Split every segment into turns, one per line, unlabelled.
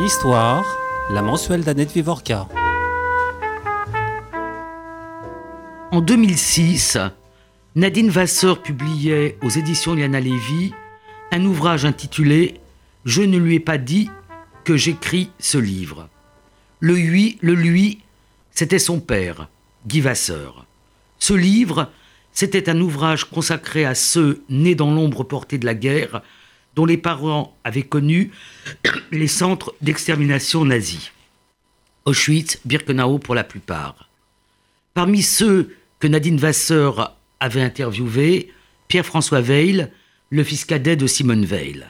Histoire, la mensuelle d'Annette Vivorca.
En 2006, Nadine Vasseur publiait aux éditions Liana Lévy un ouvrage intitulé Je ne lui ai pas dit que j'écris ce livre. Le lui, le lui, c'était son père, Guy Vasseur. Ce livre, c'était un ouvrage consacré à ceux nés dans l'ombre portée de la guerre, dont les parents avaient connu les centres d'extermination nazis. Auschwitz, Birkenau pour la plupart. Parmi ceux que Nadine Vasseur avait interviewés, Pierre-François Veil, le fils cadet de Simone Veil.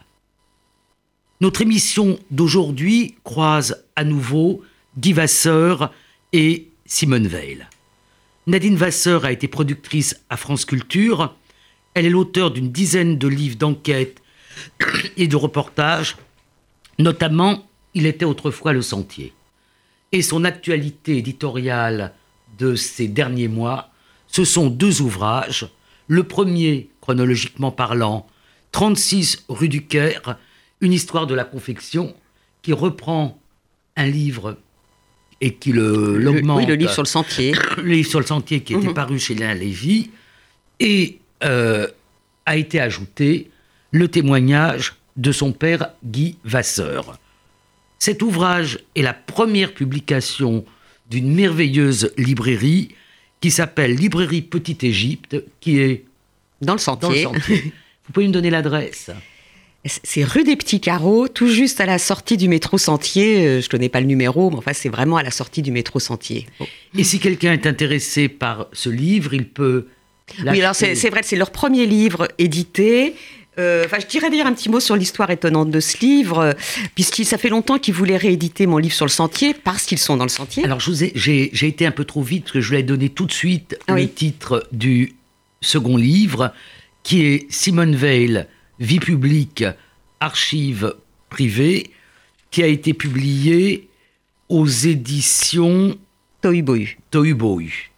Notre émission d'aujourd'hui croise à nouveau Guy Vasseur et Simone Veil. Nadine Vasseur a été productrice à France Culture. Elle est l'auteur d'une dizaine de livres d'enquête et de reportages, notamment Il était autrefois le sentier. Et son actualité éditoriale de ces derniers mois, ce sont deux ouvrages. Le premier, chronologiquement parlant, 36 rue du Caire, une histoire de la confection, qui reprend un livre et qui l'augmente.
Oui, le livre sur le sentier.
Le livre sur le sentier qui était mhm. paru chez Léa Lévy. Et euh, a été ajouté le témoignage de son père Guy Vasseur. Cet ouvrage est la première publication d'une merveilleuse librairie qui s'appelle Librairie Petite Égypte, qui est
dans le sentier.
Vous pouvez me donner l'adresse?
C'est rue des Petits Carreaux, tout juste à la sortie du métro Sentier. Euh, je ne connais pas le numéro, mais enfin, c'est vraiment à la sortie du métro Sentier.
Et si quelqu'un est intéressé par ce livre, il peut.
Oui, alors c'est vrai, c'est leur premier livre édité. Euh, je dirais d'ailleurs un petit mot sur l'histoire étonnante de ce livre, puisqu'il ça fait longtemps qu'ils voulaient rééditer mon livre sur le sentier, parce qu'ils sont dans le sentier.
Alors, j'ai été un peu trop vite, parce que je vous ai donné tout de suite le titre du second livre, qui est Simone Veil, Vie publique, archives privées, qui a été publié aux éditions
Tohubohu.
Tohubohu.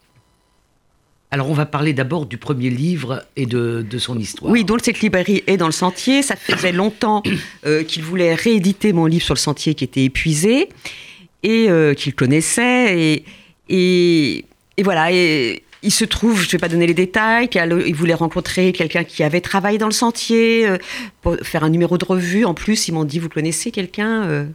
Alors on va parler d'abord du premier livre et de, son histoire.
Oui, donc cette librairie est dans le sentier. Ça faisait longtemps euh, qu'il voulait rééditer mon livre sur le sentier qui était épuisé et euh, qu'il connaissait. Et, et, et voilà. Et, il se trouve, je ne vais pas donner les détails, qu'il voulait rencontrer quelqu'un qui avait travaillé dans le sentier, euh, pour faire un numéro de revue. En plus, ils m'ont dit, vous connaissez quelqu'un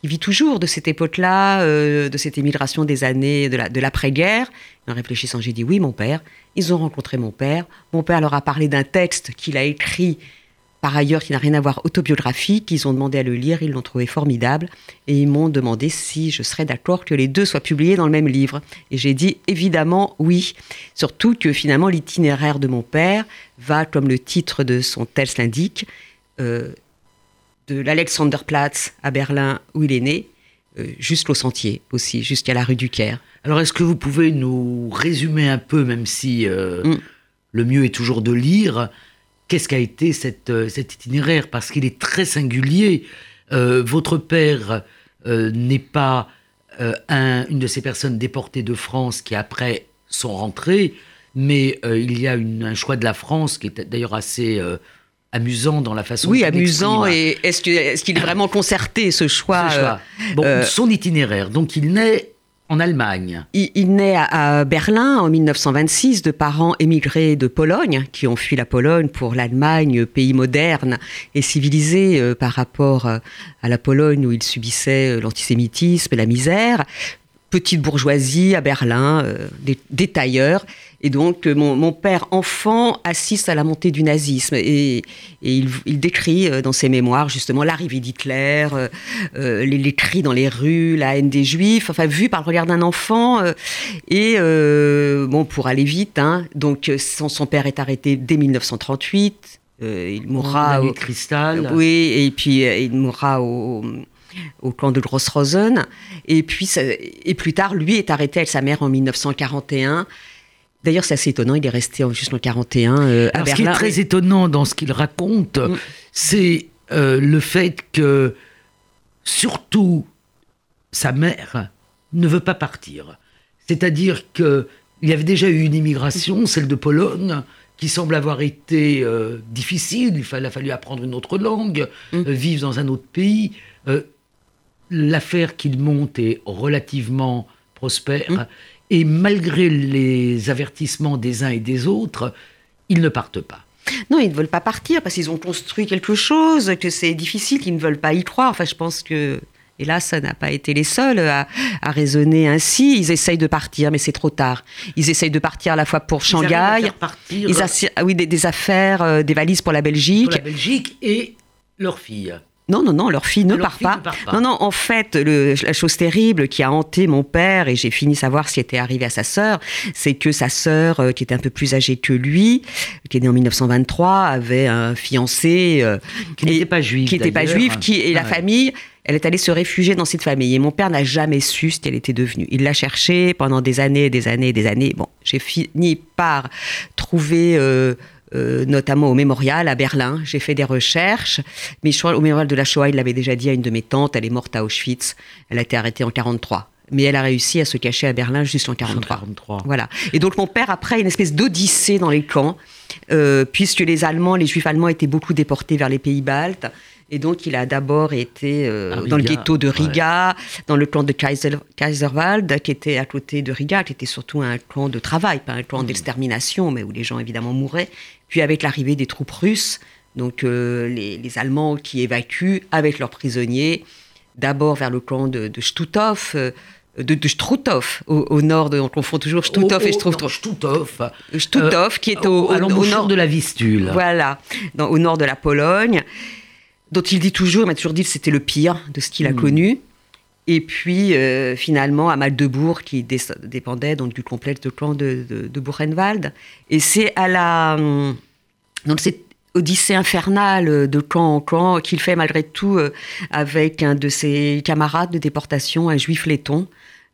qui vit toujours de cette époque-là, euh, de cette émigration des années de l'après-guerre En réfléchissant, j'ai dit, oui, mon père. Ils ont rencontré mon père. Mon père leur a parlé d'un texte qu'il a écrit par ailleurs qui n'a rien à voir autobiographique. Ils ont demandé à le lire, ils l'ont trouvé formidable et ils m'ont demandé si je serais d'accord que les deux soient publiés dans le même livre. Et j'ai dit évidemment oui, surtout que finalement l'itinéraire de mon père va, comme le titre de son texte l'indique, euh, de l'Alexanderplatz à Berlin où il est né, euh, jusqu'au sentier aussi, jusqu'à la rue du Caire.
Alors est-ce que vous pouvez nous résumer un peu, même si euh, mm. le mieux est toujours de lire, qu'est-ce qu'a été euh, cet itinéraire? Parce qu'il est très singulier. Euh, votre père euh, n'est pas une de ces personnes déportées de France qui après sont rentrées, mais il y a un choix de la France qui est d'ailleurs assez amusant dans la façon.
Oui, amusant. Et est-ce qu'il est, vraiment concerté ce choix, ce choix.
Bon, Son itinéraire. Donc il naît en Allemagne.
Il, naît à, Berlin en 1926 de parents émigrés de Pologne qui ont fui la Pologne pour l'Allemagne, pays moderne et civilisé euh, par rapport euh, à la Pologne où il subissait euh, l'antisémitisme et la misère petite bourgeoisie à Berlin, euh, des, tailleurs. Et donc, euh, mon, père, enfant, assiste à la montée du nazisme. Et, il, décrit euh, dans ses mémoires, justement, l'arrivée d'Hitler, les, cris dans les rues, la haine des juifs, enfin, vu par le regard d'un enfant. et, bon, pour aller vite, hein, donc, son, père est arrêté dès 1938. il mourra
au cristal.
oui, et puis il mourra au, au camp de Grossrosen. Et puis, et plus tard, lui est arrêté avec sa mère en 1941. D'ailleurs, c'est assez étonnant, il est resté jusqu'en 1941 euh, à Berlin.
Ce qui est très étonnant dans ce qu'il raconte, mm. c'est euh, le fait que, surtout, sa mère ne veut pas partir. C'est-à-dire qu'il y avait déjà eu une immigration, celle de Pologne, qui semble avoir été euh, difficile. Il, a fallu apprendre une autre langue, mm. vivre dans un autre pays l'affaire qu'il monte est relativement prospère. Mmh. Et malgré les avertissements des uns et des autres, ils ne partent pas.
Non, ils ne veulent pas partir parce qu'ils ont construit quelque chose, que c'est difficile, qu'ils ne veulent pas y croire. Enfin, je pense que, hélas, ça n'a pas été les seuls à, raisonner ainsi. Ils essayent de partir, mais c'est trop tard. Ils essayent de partir à la fois pour Shanghai.
Ils partir,
ils ah oui, des, affaires, euh, des valises pour la Belgique. Pour
la Belgique et leur fille.
Non, non, non, leur fille ne, part, pas. Non, non, en fait, la chose terrible qui a hanté mon père, et j'ai fini savoir ce qui était arrivé à sa sœur, c'est que sa sœur, euh, qui était un peu plus âgée que lui, qui est née en 1923, avait un fiancé...
Euh, qui n'était pas juif,
Qui n'était pas juif, qui, et la famille... Elle est allée se réfugier dans cette famille. Et mon père n'a jamais su ce qu'elle était devenue. Il l'a cherchée pendant des années, des années, des années. Bon, j'ai fini par trouver euh, euh, notamment au mémorial à Berlin. J'ai fait des recherches, mais je crois au mémorial de la Shoah, il l'avait déjà dit à une de mes tantes, elle est morte à Auschwitz, elle a été arrêtée en 43 mais elle a réussi à se cacher à Berlin juste en 43. Voilà. Et donc mon père, après, une espèce d'odyssée dans les camps, euh, puisque les Allemands, les Juifs allemands étaient beaucoup déportés vers les pays baltes. Et donc, il a d'abord été euh, dans le ghetto de Riga, dans le camp de Kaiser, Kaiserwald, qui était à côté de Riga, qui était surtout un camp de travail, pas un camp mmh. d'extermination, mais où les gens évidemment mouraient. Puis avec l'arrivée des troupes russes, donc euh, les, Allemands qui évacuent avec leurs prisonniers, d'abord vers le camp de, de Stutthof, euh, de, au, nord, de, on confond toujours Stutthof et Struthof.
Stutthof.
Stutthof, qui est au,
au nord de la Vistule.
Voilà, dans, au nord de la Pologne dont il dit toujours, il m'a toujours dit que c'était le pire de ce qu'il a hmm. connu. Et puis, euh, finalement, à Magdebourg, qui dépendait donc du complexe de clan de, de, Buchenwald. Et c'est à la. Hum, donc, cette odyssée infernale de camp en camp qu'il fait malgré tout euh, avec un de ses camarades de déportation, un juif letton.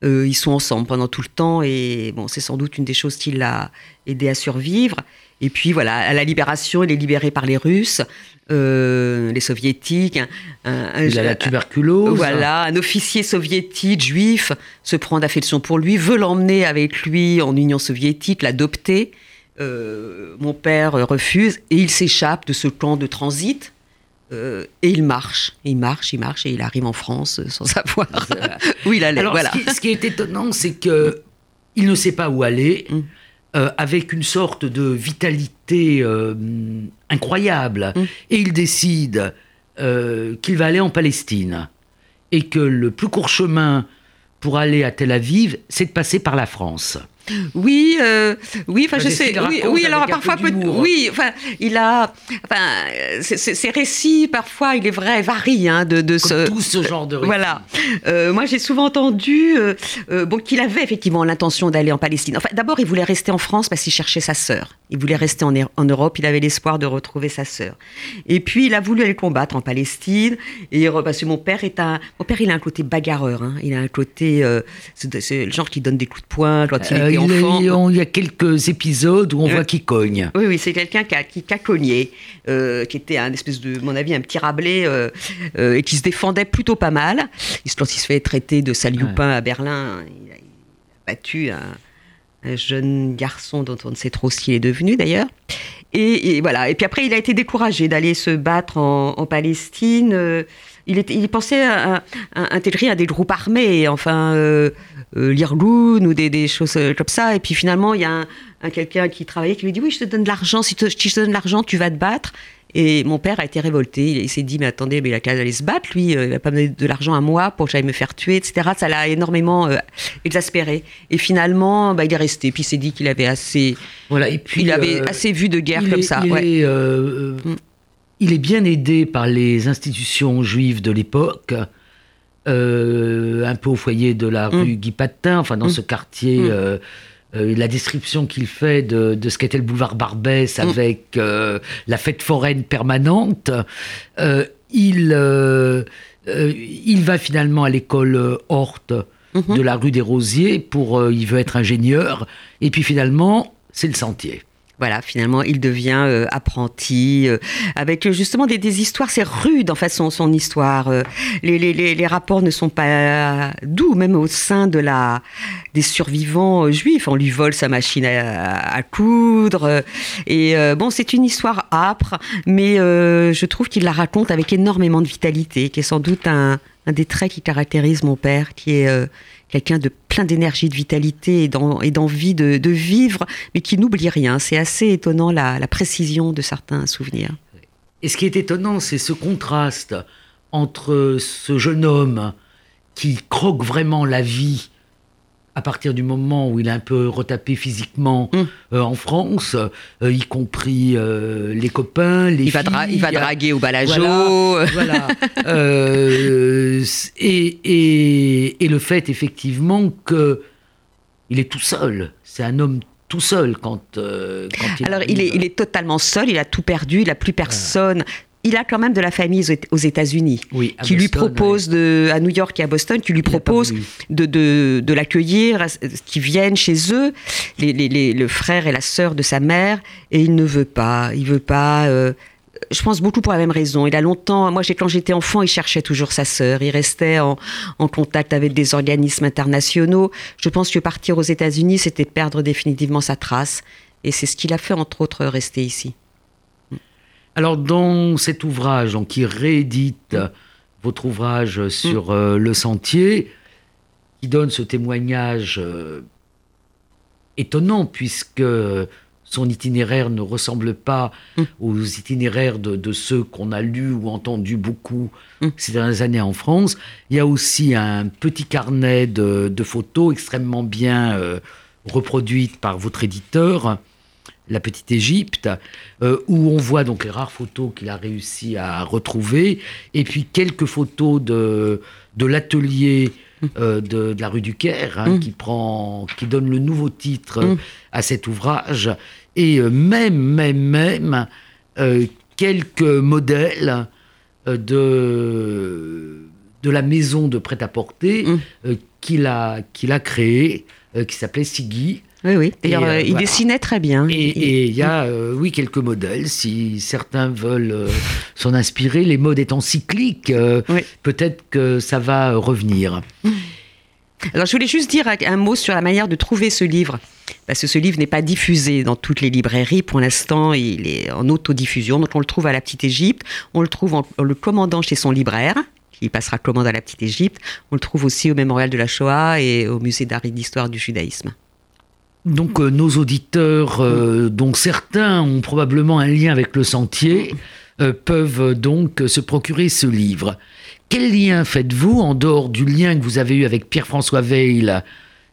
Euh, ils sont ensemble pendant tout le temps et bon, c'est sans doute une des choses qui l'a aidé à survivre. Et puis voilà, à la libération, il est libéré par les Russes. Euh, les soviétiques.
Un, il a la tuberculose.
Voilà, un officier soviétique juif se prend d'affection pour lui, veut l'emmener avec lui en Union soviétique, l'adopter. Euh, mon père refuse et il s'échappe de ce camp de transit. Euh, et il marche, il marche, il marche et il arrive en France sans savoir où il allait.
Alors,
voilà.
ce, qui, est étonnant, c'est que il ne sait pas où aller. Mm. Euh, avec une sorte de vitalité euh, incroyable. Mm. Et il décide euh, qu'il va aller en Palestine. Et que le plus court chemin pour aller à Tel Aviv, c'est de passer par la France.
Oui, euh, oui, enfin je sais. Oui, oui alors parfois, oui, enfin il a, enfin ces récits parfois, il est vrai, varient hein, de, de
ce tout ce genre de récits.
Voilà. Euh, moi, j'ai souvent entendu euh, bon qu'il avait effectivement l'intention d'aller en Palestine. Enfin, d'abord, il voulait rester en France parce qu'il cherchait sa sœur. Il voulait rester en, en Europe. Il avait l'espoir de retrouver sa sœur. Et puis, il a voulu aller combattre en Palestine. Et parce que mon père est un, mon père, il a un côté bagarreur. Hein. Il a un côté, c'est le genre qui donne des coups de poing quand il
il y a quelques épisodes où on voit qu'il cogne.
Oui, oui, c'est quelqu'un qui a, qui, cogné, euh, qui était un espèce de, mon avis, un petit rablé euh, euh, et qui se défendait plutôt pas mal. Quand il se fait traiter de salioupin à Berlin, il a, battu un, jeune garçon dont on ne sait trop ce qu'il est devenu d'ailleurs. Et, voilà. Et puis après, il a été découragé d'aller se battre en, Palestine. Il, était, il, pensait à, intégrer à des groupes armés, enfin, euh, l'Irgun ou des, choses euh, comme ça. Et puis finalement, il y a un, quelqu'un qui travaillait qui lui dit Oui, je te donne de l'argent. Si, je te donne de l'argent, tu vas te battre. Et mon père a été révolté. Il, s'est dit Mais attendez, mais il a qu'à aller se battre. Lui, euh, il va pas me donner de l'argent à moi pour que j'aille me faire tuer, etc. Ça l'a énormément exaspéré. Et finalement, bah, il est resté. Puis il s'est dit qu'il avait assez. Voilà, et puis, il avait assez vu de guerre comme ça.
Mm. il est bien aidé par les institutions juives de l'époque. Euh, un peu au foyer de la mm. rue Guy Patin, enfin dans mm. ce quartier. Mm. Euh, euh, la description qu'il fait de, ce qu'était le boulevard Barbès avec la fête foraine permanente, il, il va finalement à l'école Horte mm-hmm. de la rue des Rosiers pour il veut être ingénieur et puis finalement c'est le sentier
voilà, finalement, il devient euh, apprenti, euh, avec justement des, histoires, c'est rude en façon son histoire. Euh, les, rapports ne sont pas doux, même au sein de la, des survivants juifs. On lui vole sa machine à, coudre. et bon, c'est une histoire âpre, mais je trouve qu'il la raconte avec énormément de vitalité, qui est sans doute un, un des traits qui caractérise mon père, qui est euh, quelqu'un de plein d'énergie, de vitalité et d'envie de, vivre, mais qui n'oublie rien. C'est assez étonnant la, la, précision de certains souvenirs.
Et ce qui est étonnant, c'est ce contraste entre ce jeune homme qui croque vraiment la vie à partir du moment où il est un peu retapé physiquement mm. euh, en France, euh, y compris euh, les copains, les
il
filles.
Va il va draguer au balajo.
Voilà. et, et, et, le fait, effectivement, que il est tout seul. C'est un homme tout seul quand, quand
il Alors, il est, il est, totalement seul, il a tout perdu, il n'a plus personne il a quand même de la famille aux États-Unis qui lui propose de, à New York et à Boston, qui lui propose de, de, l'accueillir, qui viennent chez eux, les, le frère et la sœur de sa mère, et il ne veut pas. Il veut pas. Euh, je pense beaucoup pour la même raison. Il a longtemps, moi quand j'étais enfant, il cherchait toujours sa sœur. Il restait en, en, contact avec des organismes internationaux. Je pense que partir aux États-Unis, c'était perdre définitivement sa trace. Et c'est ce qu'il a fait, entre autres, rester ici.
Alors, dans cet ouvrage, qui réédite votre ouvrage sur mm. euh, le sentier, qui donne ce témoignage euh, étonnant, puisque son itinéraire ne ressemble pas mm. aux itinéraires de, ceux qu'on a lus ou entendus beaucoup mm. ces dernières années en France. Il y a aussi un petit carnet de, photos extrêmement bien euh, reproduites par votre éditeur la petite Égypte, euh, où on voit donc les rares photos qu'il a réussi à retrouver, et puis quelques photos de, de l'atelier euh, de, la rue du Caire, hein, mm. qui, prend, qui donne le nouveau titre mm. à cet ouvrage, et euh, même, même, même, quelques modèles de, de la maison de prêt-à-porter mm. qu'il a, qu'il a créée, qui s'appelait Sigui,
oui, oui. D'ailleurs, euh, il dessinait très bien.
Et il y a, euh, oui, quelques modèles. Si certains veulent euh, s'en inspirer, les modes étant cycliques, peut-être que ça va revenir.
Alors, je voulais juste dire un mot sur la manière de trouver ce livre. Parce que ce livre n'est pas diffusé dans toutes les librairies. Pour l'instant, il est en autodiffusion. Donc, on le trouve à la Petite Égypte. On le trouve en, le commandant chez son libraire qui passera commande à la Petite Égypte. On le trouve aussi au Mémorial de la Shoah et au Musée d'art et d'histoire du judaïsme.
Donc euh, nos auditeurs, euh, dont certains ont probablement un lien avec le sentier, euh, peuvent donc se procurer ce livre. Quel lien faites-vous en dehors du lien que vous avez eu avec Pierre-François Veil,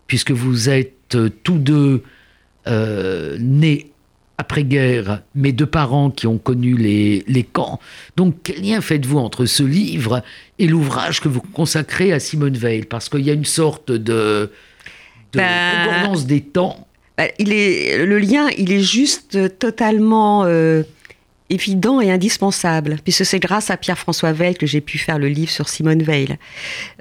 puisque vous êtes tous deux nés après-guerre, mais deux parents qui ont connu les, les camps. Donc quel lien faites-vous entre ce livre et l'ouvrage que vous consacrez à Simone Veil? Parce qu'il y a une sorte de de ben, des temps
ben, il est, Le lien, il est juste totalement euh, évident et indispensable, puisque c'est grâce à Pierre-François Veil que j'ai pu faire le livre sur Simone Veil.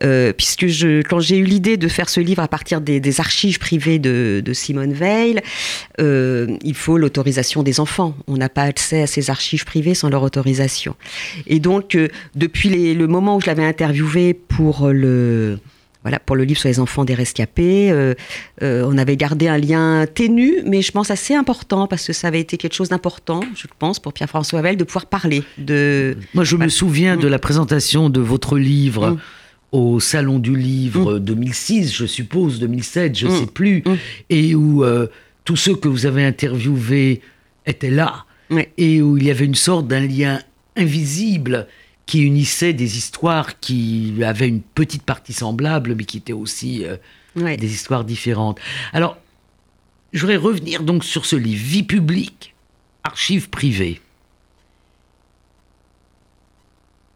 Euh, puisque je, quand j'ai eu l'idée de faire ce livre à partir des, archives privées de, Simone Veil, euh, il faut l'autorisation des enfants. On n'a pas accès à ces archives privées sans leur autorisation. Et donc, depuis le moment où je l'avais interviewé pour le voilà, pour le livre sur les enfants des rescapés. Euh, euh, on avait gardé un lien ténu, mais je pense assez important, parce que ça avait été quelque chose d'important, je pense, pour Pierre-François Velle, de pouvoir parler de...
Moi, je me souviens de la présentation de votre livre mm. au Salon du Livre 2006, mm. je suppose, 2007, je ne mm. sais plus, et où euh, tous ceux que vous avez interviewés étaient là, et où il y avait une sorte d'un lien invisible qui unissait des histoires qui avaient une petite partie semblable, mais qui étaient aussi euh, des histoires différentes. Alors, je voudrais revenir donc sur ce livre, Vie publique, archives privées.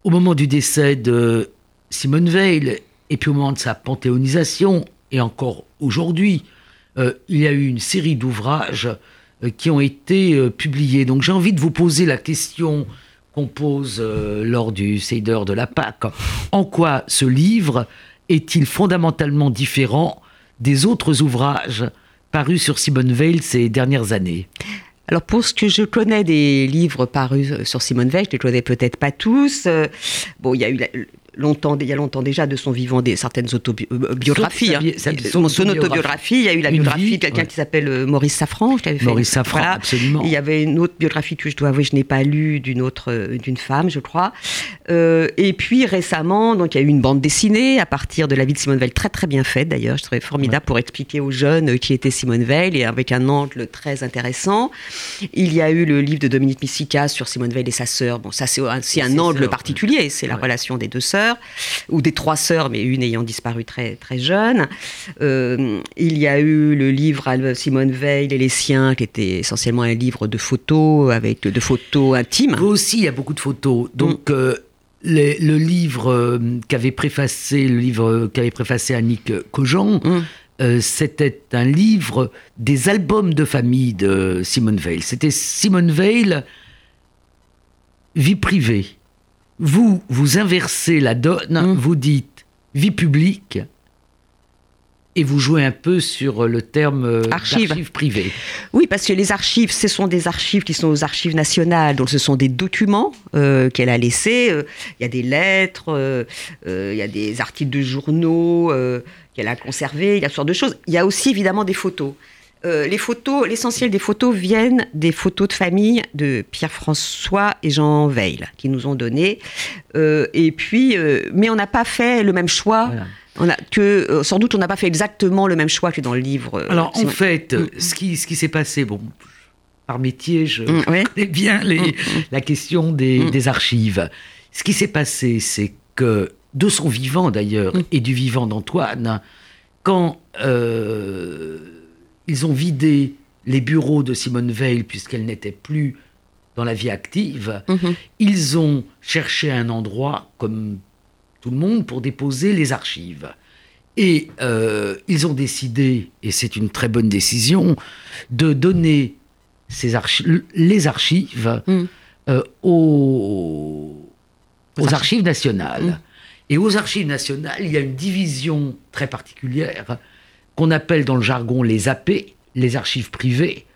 Au moment du décès de Simone Veil, et puis au moment de sa panthéonisation, et encore aujourd'hui, euh, il y a eu une série d'ouvrages euh, qui ont été publiés. Donc j'ai envie de vous poser la question compose euh, lors du Seder de la Pâque. En quoi ce livre est-il fondamentalement différent des autres ouvrages parus sur Simone Veil ces dernières années?
Alors pour ce que je connais des livres parus sur Simone Veil, je ne les connais peut-être pas tous. Euh, bon, il y a eu longtemps, il y a longtemps déjà de son vivant des certaines autobiographies. Hein. Son, son, autobiographie, il y a eu la biographie de quelqu'un qui s'appelle Maurice Safran.
Je fait, Maurice Safran, absolument.
Il y avait une autre biographie que je dois avouer, je n'ai pas lue d'une autre, d'une femme, je crois. et puis récemment, donc il y a eu une bande dessinée à partir de la vie de Simone Veil, très très bien faite d'ailleurs. Je trouvais formidable pour expliquer aux jeunes qui était Simone Veil et avec un angle très intéressant. Il y a eu le livre de Dominique Missica sur Simone Veil et sa sœur. Bon, ça c'est aussi un angle particulier, c'est la relation des deux sœurs, ou des trois sœurs, mais une ayant disparu très, très jeune. Euh, il y a eu le livre Simone Veil et les siens, qui était essentiellement un livre de photos, avec de photos intimes.
Vous aussi, il y a beaucoup de photos. Donc, mm. euh, le livre euh, qu'avait préfacé, le livre qu'avait préfacé Annick Cogent, mm. Euh, c'était un livre des albums de famille de Simone Veil. C'était Simone Veil, vie privée. Vous, vous inversez la donne, mm. vous dites vie publique, et vous jouez un peu sur le terme euh, archives privées.
Oui, parce que les archives, ce sont des archives qui sont aux archives nationales, donc ce sont des documents euh, qu'elle a laissés. Il y a des lettres, il y a des articles de journaux qu'elle a conservé, il y a toutes sortes de choses. Il y a aussi évidemment des photos. Euh, les photos, l'essentiel des photos viennent des photos de famille de Pierre-François et Jean Veil qui nous ont donné. Euh, et puis, euh, mais on n'a pas fait le même choix. On a, que sans doute on n'a pas fait exactement le même choix que dans le livre.
Alors en fait, mm. ce qui, ce qui s'est passé, bon, par métier, je mm, connais bien les, mm, la question des, des archives. Ce qui s'est passé, c'est que de son vivant d'ailleurs, et du vivant d'Antoine, quand euh, ils ont vidé les bureaux de Simone Veil, puisqu'elle n'était plus dans la vie active, mm-hmm. ils ont cherché un endroit, comme tout le monde, pour déposer les archives. Et euh, ils ont décidé, et c'est une très bonne décision, de donner ces les archives mm. euh, aux, aux, archives nationales. Mm. Et aux archives nationales, il y a une division très particulière qu'on appelle dans le jargon les AP, les archives privées,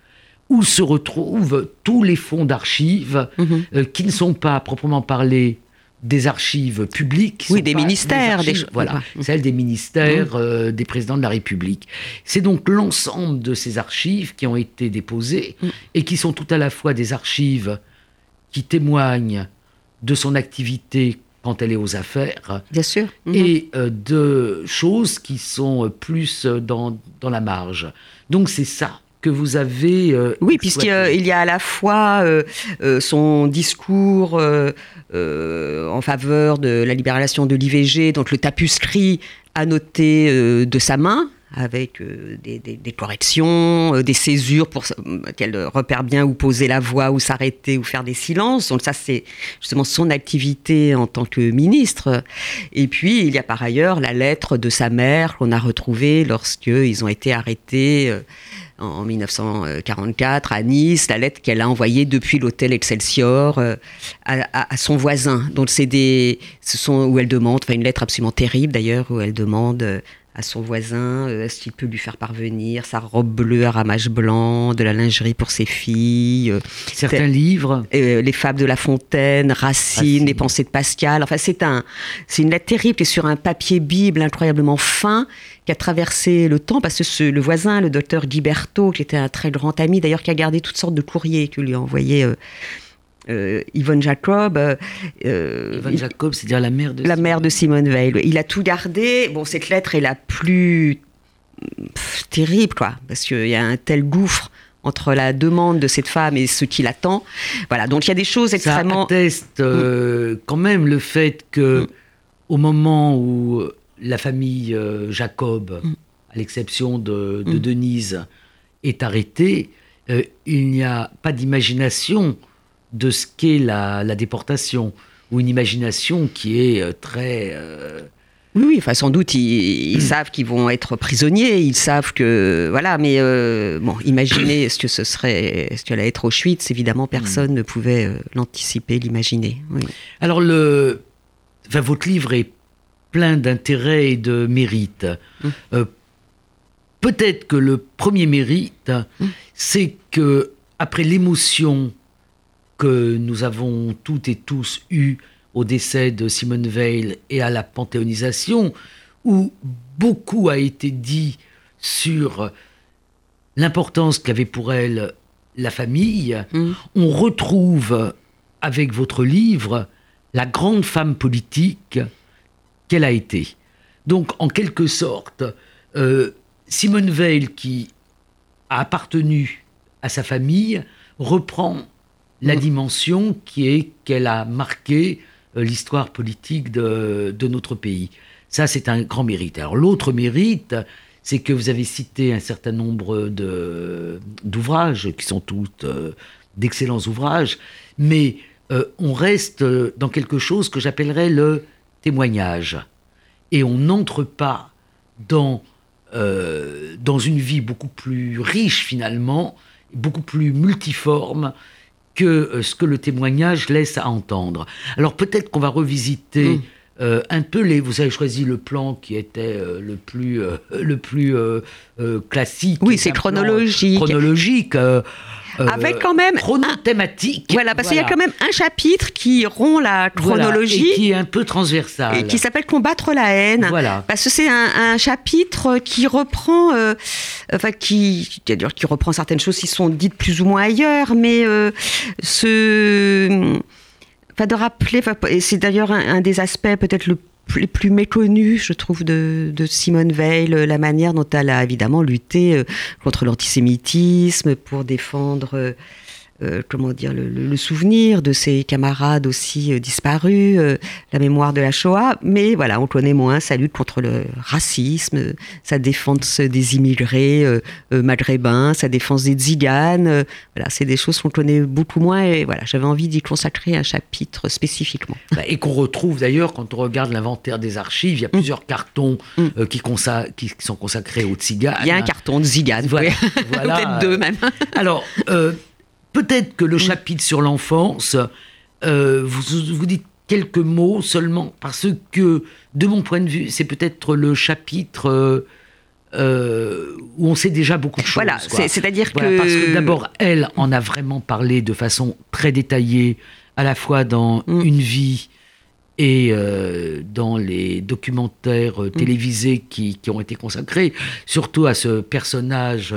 où se retrouvent tous les fonds d'archives mhm. euh, qui ne sont pas proprement parlé des archives publiques.
Oui, des ministères.
des... Voilà, celles des ministères, euh, des présidents de la République. C'est donc l'ensemble de ces archives qui ont été déposées et qui sont tout à la fois des archives qui témoignent de son activité quand elle est aux affaires.
Bien sûr.
Et euh, de choses qui sont plus dans, dans la marge. Donc c'est ça que vous avez.
Euh, oui, puisqu'il y a à la fois euh, son discours en faveur de la libération de l'IVG, donc le tapuscrit annoté de sa main, avec euh, des, corrections, euh, des césures pour qu'elle repère bien où poser la voix, où s'arrêter, où faire des silences. Donc ça, c'est justement son activité en tant que ministre. Et puis, il y a par ailleurs la lettre de sa mère qu'on a retrouvée lorsqu'ils ont été arrêtés euh, en 1944 à Nice, la lettre qu'elle a envoyée depuis l'hôtel Excelsior à, son voisin. Donc c'est des, ce sont où elle demande, enfin une lettre absolument terrible d'ailleurs, où elle demande à son voisin, euh, est-ce qu'il peut lui faire parvenir sa robe bleue à ramage blanc, de la lingerie pour ses filles. Euh,
Certains livres.
Euh, les fables de La Fontaine, Racine, les pensées de Pascal. Enfin, c'est un, c'est une lettre terrible est sur un papier bible incroyablement fin qui a traversé le temps parce que le voisin, le docteur Guiberto, qui était un très grand ami d'ailleurs, qui a gardé toutes sortes de courriers que lui a envoyés euh, Yvonne Jacob.
Euh, euh, Yvonne Jacob, c'est-à-dire la mère de
la mère de Simone Veil. Il a tout gardé. Bon, cette lettre est la plus terrible, quoi, parce qu'il y a un tel gouffre entre la demande de cette femme et ce qui l'attend. Voilà, donc il y a des choses extrêmement.
Ça atteste mm. quand même le fait que, mm. au moment où la famille Jacob, mm. à l'exception de, Denise, est arrêtée, il n'y a pas d'imagination de ce qu'est la, déportation, ou une imagination qui est euh, très... Euh,
oui, oui, enfin sans doute ils, hmm. savent qu'ils vont être prisonniers, ils savent que voilà, mais euh, bon, imaginez ce que ce serait, ce qu'elle allait être Auschwitz, évidemment personne hmm. ne pouvait l'anticiper, l'imaginer.
Alors le, enfin, votre livre est plein d'intérêt et de mérite. Hmm. Peut-être que le premier mérite, c'est que après l'émotion que nous avons toutes et tous eu au décès de Simone Veil et à la panthéonisation, où beaucoup a été dit sur l'importance qu'avait pour elle la famille,
Mm.
on retrouve avec votre livre la grande femme politique qu'elle a été. Donc, en quelque sorte, euh, Simone Veil, qui a appartenu à sa famille, reprend la dimension qui est qu'elle a marqué euh, l'histoire politique de, notre pays. Ça, c'est un grand mérite. Alors, l'autre mérite, c'est que vous avez cité un certain nombre d'ouvrages qui sont toutes euh, d'excellents ouvrages, mais euh, on reste dans quelque chose que j'appellerais le témoignage. Et on n'entre pas dans, dans une vie beaucoup plus riche finalement, beaucoup plus multiforme que euh, ce que le témoignage laisse à entendre. Alors peut-être qu'on va revisiter
Mm.
euh, un peu les. Vous avez choisi le plan qui était euh, le plus, euh, le plus classique.
Oui, c'est chronologique.
Chronologique. Euh,
Avec quand même
chronothématique.
Voilà, parce qu'il y a quand même un chapitre qui rompt la
Voilà,
chronologie
et qui est un peu transversal.
et qui s'appelle Combattre la haine.
Voilà.
Parce que c'est un, un chapitre qui reprend, euh, enfin qui, qui reprend certaines choses qui sont dites plus ou moins ailleurs, mais euh, ce, enfin de rappeler, enfin, et c'est d'ailleurs un, un des aspects peut-être le les plus méconnus, je trouve, de, de Simone Veil, la manière dont elle a évidemment lutté euh, contre l'antisémitisme pour défendre euh, comment dire, le, souvenir de ses camarades aussi euh, disparus, euh, la mémoire de la Shoah. Mais voilà, on connaît moins sa lutte contre le racisme, sa défense des immigrés maghrébins, sa défense des tziganes. voilà, c'est des choses qu'on connaît beaucoup moins. Et voilà, j'avais envie d'y consacrer un chapitre spécifiquement.
Bah, Et qu'on retrouve d'ailleurs quand on regarde l'inventaire des archives, il y a plusieurs cartons
Mm.
qui, sont consacrés aux tziganes.
Il y a un carton de tzigane,
Voilà,
oui.
voilà.
peut-être deux même.
Alors, peut-être que le chapitre sur l'enfance, euh, vous, vous dites quelques mots seulement, parce que, de mon point de vue, c'est peut-être le chapitre euh, euh, où on sait déjà beaucoup de choses.
Voilà, c'est-à-dire
Voilà,
que...
Parce que d'abord, elle en a vraiment parlé de façon très détaillée, à la fois dans
Mm.
Une vie et euh, dans les documentaires
Mm.
télévisés qui, qui ont été consacrés, surtout à ce personnage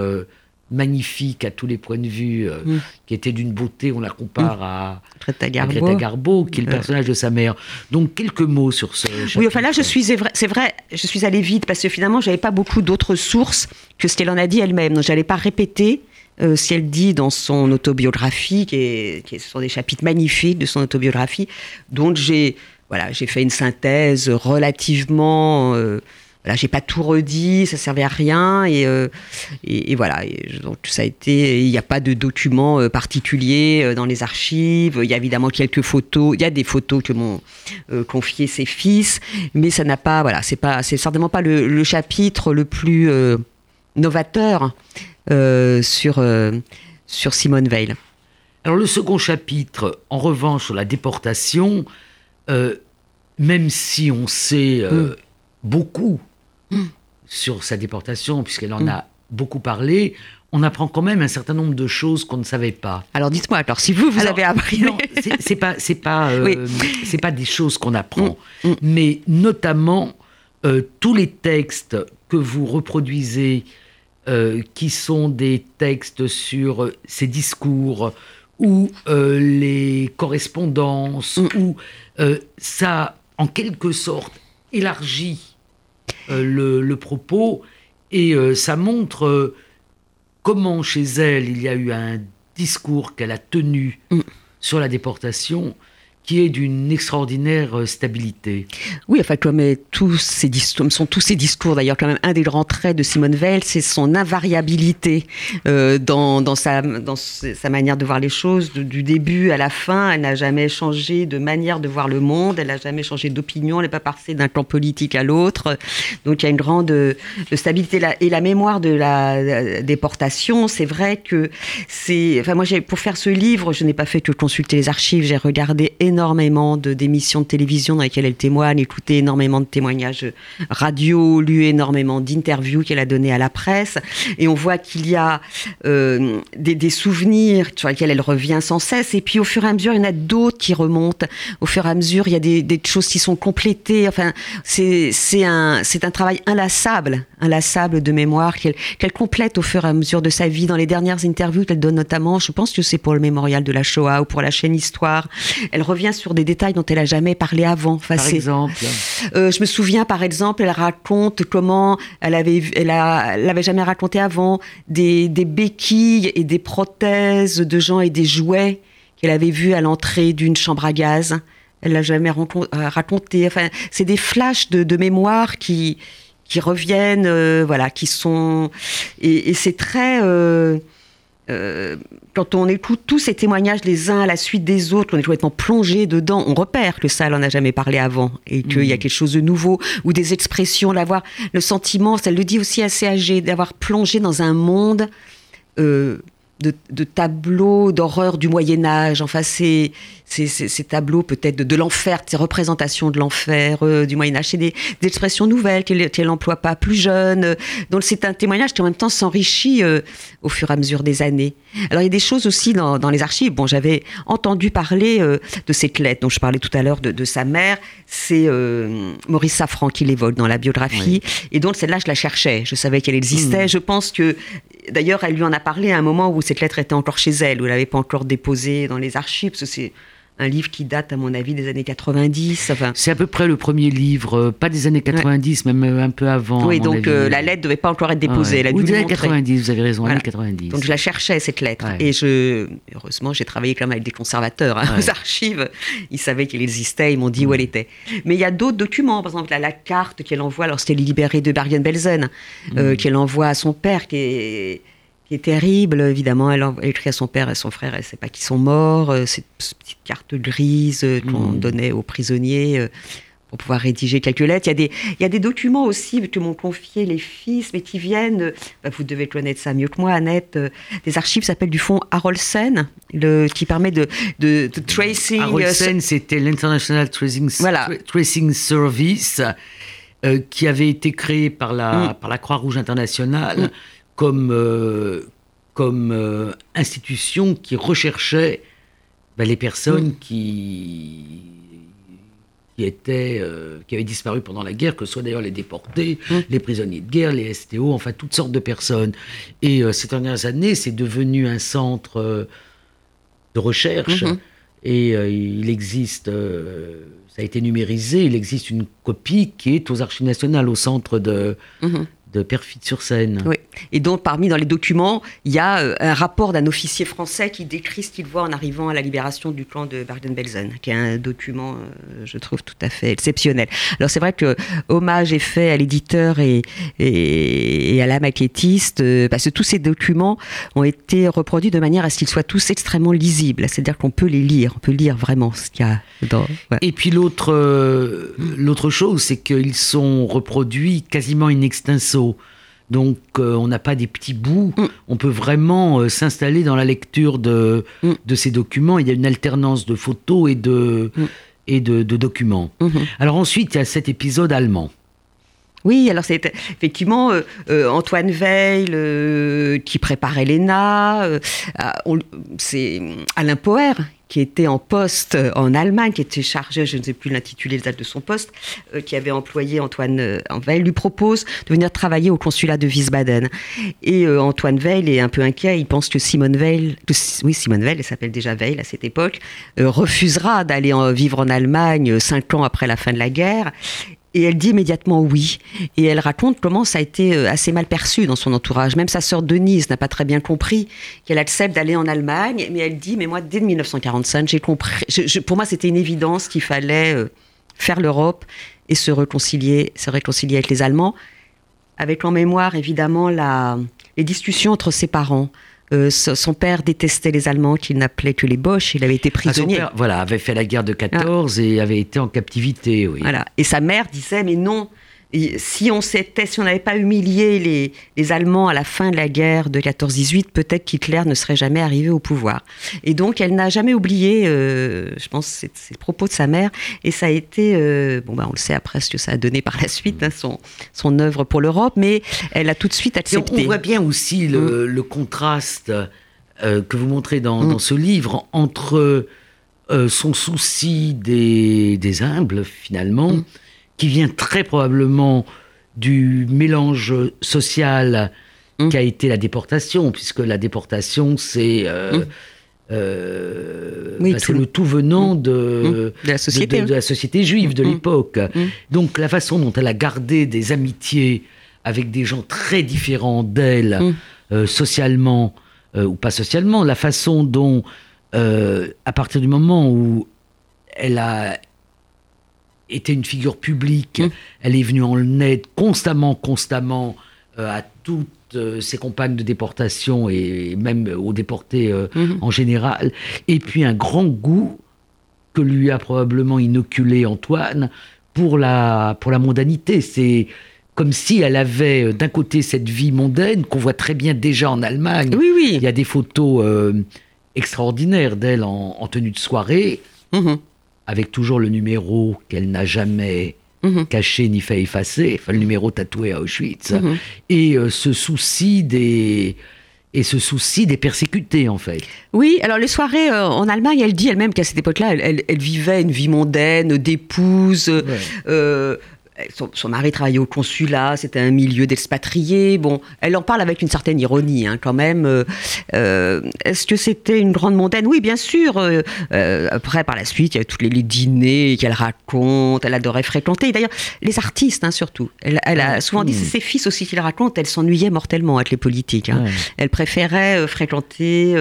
magnifique à tous les points de vue, euh,
Mm.
qui était d'une beauté, on la compare à,
Greta
à
Garbo.
Greta Garbo, qui est le
Euh.
personnage de sa mère. Donc quelques mots sur ce chapitre.
Oui, enfin là, je suis, c'est vrai, je suis allée vite parce que finalement, j'avais pas beaucoup d'autres sources que ce qu'elle en a dit elle-même. Donc, j'allais pas répéter euh, ce qu'elle dit dans son autobiographie, qui, est, qui est- ce sont des chapitres magnifiques de son autobiographie. Donc, j'ai, voilà, j'ai fait une synthèse relativement. Euh, voilà, j'ai pas tout redit, ça servait à rien et, euh, et, et voilà. Et donc ça a été, il n'y a pas de documents euh, particuliers euh, dans les archives. Il y a évidemment quelques photos. Il y a des photos que m'ont euh, confié ses fils, mais ça n'a pas, voilà, c'est pas, c'est certainement pas le, le chapitre le plus novateur sur sur Simone Veil.
Alors le second chapitre, en revanche, sur la déportation, même si on sait
Mm.
beaucoup sur sa déportation, puisqu'elle en
Mm.
a beaucoup parlé, on apprend quand même un certain nombre de choses qu'on ne savait pas.
Alors dites-moi, alors si vous vous
Alors,
avez appris,
Non, c'est- pas, c'est pas, euh,
Oui.
c'est pas des choses qu'on apprend,
Mm, mm.
mais notamment euh, tous les textes que vous reproduisez, euh, qui sont des textes sur ses discours ou les correspondances,
Mm.
ou ça, en quelque sorte, élargit le, le propos et euh, ça montre euh, comment chez elle il y a eu un discours qu'elle a tenu
Mm.
sur la déportation qui est d'une extraordinaire euh, stabilité.
Oui, enfin, comme, euh, tous ces sont tous ces discours, d'ailleurs, quand même, un des grands traits de Simone Veil, c'est son invariabilité euh, dans, dans, sa, dans sa manière de voir les choses, du début à la fin. Elle n'a jamais changé de manière de voir le monde, elle n'a jamais changé d'opinion, elle n'est pas passée d'un camp politique à l'autre. Donc, il y a une grande stabilité. Et la mémoire de la euh, déportation, c'est vrai que c'est. Enfin, moi, pour faire ce livre, je n'ai pas fait que consulter les archives, j'ai regardé énormément énormément de d'émissions de télévision dans lesquelles elle témoigne, écouté énormément de témoignages radio, lu énormément d'interviews qu'elle a données à la presse. Et on voit qu'il y a euh, des, souvenirs sur lesquels elle revient sans cesse. Et puis au fur et à mesure, il y en a d'autres qui remontent. Au fur et à mesure, il y a des, choses qui sont complétées. Enfin, c'est un, travail inlassable, inlassable de mémoire qu'elle qu'elle complète au fur et à mesure de sa vie. Dans les dernières interviews qu'elle donne notamment, je pense que c'est pour le mémorial de la Shoah ou pour la chaîne Histoire, elle revient sur des détails dont elle a jamais parlé avant.
Enfin, par exemple
euh, Je me souviens, par exemple, elle raconte comment elle avait, elle, a, elle avait jamais raconté avant des, des béquilles et des prothèses de gens et des jouets qu'elle avait vus à l'entrée d'une chambre à gaz. Elle l'a jamais euh, raconté. Enfin, c'est des flashs de, de mémoire qui qui reviennent, euh, voilà, qui sont et, et c'est très euh, euh, quand on écoute tous ces témoignages les uns à la suite des autres, on est complètement plongé dedans, on repère que ça, elle en a jamais parlé avant et qu'il y a mmh. quelque chose de nouveau ou des expressions, d'avoir le sentiment, ça le dit aussi assez âgé, d'avoir plongé dans un monde euh, de, tableaux d'horreur du Moyen Âge. Enfin, c'est ces tableaux peut-être de, l'enfer, ces représentations de l'enfer euh, du Moyen Âge. C'est des, expressions nouvelles qu'elle n'emploie pas plus jeune. donc c'est un témoignage qui en même temps s'enrichit euh, au fur et à mesure des années. Alors il y a des choses aussi dans, les archives. Bon, j'avais entendu parler euh, de cette lettre dont je parlais tout à l'heure de, sa mère. C'est Maurice Safran qui l'évoque dans la biographie. Et donc celle-là, je la cherchais. Je savais qu'elle existait. Mmh. Je pense que D'ailleurs, elle lui en a parlé à un moment où cette lettre était encore chez elle, où elle n'avait pas encore déposé dans les archives, parce que c'est un livre qui date, à mon avis, des années 90. Enfin,
c'est à peu près le premier livre, euh, pas des années 90, même euh, un peu avant.
Oui, donc euh, la lettre ne devait pas encore être déposée.
Ou des années 90, vous avez raison, années 90.
Donc je la cherchais, cette lettre. Et je, heureusement, j'ai travaillé quand même avec des conservateurs hein, aux archives. Ils savaient qu'elle existait, ils m'ont dit où elle était. Mais il y a d'autres documents, par exemple, la, carte qu'elle envoie lorsqu'elle est libérée de Bergen-Belsen, mm. qu'elle envoie à son père, qui est qui est terrible. Évidemment, elle, écrit à son père et à son frère, elle ne sait pas qu'ils sont morts. Euh, cette petite carte grise euh, qu'on mmh. donnait aux prisonniers euh, pour pouvoir rédiger quelques lettres. Il y, a des, il y a des documents aussi que m'ont confié les fils, mais qui viennent, bah, vous devez connaître ça mieux que moi, Annette, des archives s'appellent du fonds Harolsen, le, qui permet de, de, tracing.
Harolsen, c'était l'International Tracing, Tracing Service. qui avait été créé par la, mmh. par la Croix-Rouge internationale mmh comme, euh, comme euh, institution qui recherchait ben, les personnes mm. qui, qui, étaient, euh, qui avaient disparu pendant la guerre, que ce soit d'ailleurs les déportés, mm. les prisonniers de guerre, les STO, enfin toutes sortes de personnes. Et ces dernières années, c'est devenu un centre de recherche. Mm-hmm. Et il existe, ça a été numérisé, il existe une copie qui est aux Archives nationales, au centre de, mm-hmm de perfide sur scène.
Oui. Et donc, parmi dans les documents, il y a euh, un rapport d'un officier français qui décrit ce qu'il voit en arrivant à la libération du camp de Bergen-Belsen, qui est un document, euh, je trouve, tout à fait exceptionnel. Alors, c'est vrai que hommage est fait à l'éditeur et, et, à la maquettiste, euh, parce que tous ces documents ont été reproduits de manière à ce qu'ils soient tous extrêmement lisibles. C'est-à-dire qu'on peut les lire, on peut lire vraiment ce qu'il y a dans.
Et puis, l'autre, l'autre chose, c'est qu'ils sont reproduits quasiment in extenso donc euh, on n'a pas des petits bouts, mm. on peut vraiment euh, s'installer dans la lecture de, mm. de ces documents. Il y a une alternance de photos et de, mm. et de, documents. Mm-hmm. Alors ensuite, il y a cet épisode allemand.
Oui, alors c'est effectivement euh, Antoine Veil qui prépare Elena, c'est Alain Poher qui était en poste en Allemagne, qui était chargé, je ne sais plus l'intitulé exact de son poste, euh, qui avait employé Antoine euh, Veil, lui propose de venir travailler au consulat de Wiesbaden. Et euh, Antoine Veil est un peu inquiet, il pense que Simone Veil, oui Simone Veil, elle s'appelle déjà Veil à cette époque, refusera d'aller vivre en Allemagne cinq ans après la fin de la guerre. Et elle dit immédiatement oui. Et elle raconte comment ça a été euh, assez mal perçu dans son entourage. Même sa sœur Denise n'a pas très bien compris qu'elle accepte d'aller en Allemagne. Mais elle dit, mais moi, dès 1945, j'ai compris. pour moi, c'était une évidence qu'il fallait euh, faire l'Europe et se réconcilier, se réconcilier avec les Allemands. Avec en mémoire, évidemment, la, les discussions entre ses parents. Euh, son père détestait les Allemands qu'il n'appelait que les Boches. Il avait été ah, prisonnier.
son père, voilà, avait fait la guerre de 14 et avait été en captivité, oui.
Voilà. Et sa mère disait, mais non, si on s'était, si on n'avait pas humilié les, les, Allemands à la fin de la guerre de 14-18, peut-être qu'Hitler ne serait jamais arrivé au pouvoir. Et donc, elle n'a jamais oublié, euh, je pense, c'est le propos de sa mère, et ça a été, euh, bon, bah, on le sait après ce que ça a donné par la suite, hein, son, son œuvre pour l'Europe, mais elle a tout de suite accepté.
on voit bien aussi le, mmh. contraste euh, que vous montrez dans, mmh. dans, ce livre entre son souci des, des humbles, finalement, mmh qui vient très probablement du mélange social mmh. qui a été la déportation, puisque la déportation, c'est euh, mmh. euh, bah, le tout venant mmh. de,
la société,
de, la société juive de l'époque. Donc la façon dont elle a gardé des amitiés avec des gens très différents d'elle, euh, socialement ou pas socialement, la façon dont, à partir du moment où elle a était une figure publique. Mmh. Elle est venue en aide constamment, constamment euh, à toutes euh, ses compagnes de déportation et même aux déportés euh, mmh. en général. Et puis un grand goût que lui a probablement inoculé Antoine pour la, pour la mondanité. C'est comme si elle avait d'un côté cette vie mondaine qu'on voit très bien déjà en Allemagne.
Oui, oui.
Il y a des photos extraordinaires d'elle en, tenue de soirée. Mmh avec toujours le numéro qu'elle n'a jamais mhm. caché ni fait effacer, enfin le numéro tatoué à Auschwitz, mhm. et euh, ce souci des et ce souci des persécutés en fait.
Oui, alors les soirées euh, en Allemagne, elle dit elle-même qu'à cette époque-là, elle, vivait une vie mondaine, d'épouse. Euh, son, mari travaillait au consulat, c'était un milieu d'expatriés. Bon, elle en parle avec une certaine ironie, hein, quand même. Euh, euh, est-ce que c'était une grande mondaine Oui, bien sûr. Euh, après, par la suite, il y a tous les, dîners qu'elle raconte. Elle adorait fréquenter. D'ailleurs, les artistes, hein, surtout. Elle, a souvent dit, c'est ses fils aussi qui le racontent. Elle s'ennuyait mortellement avec les politiques. Hein. Elle préférait fréquenter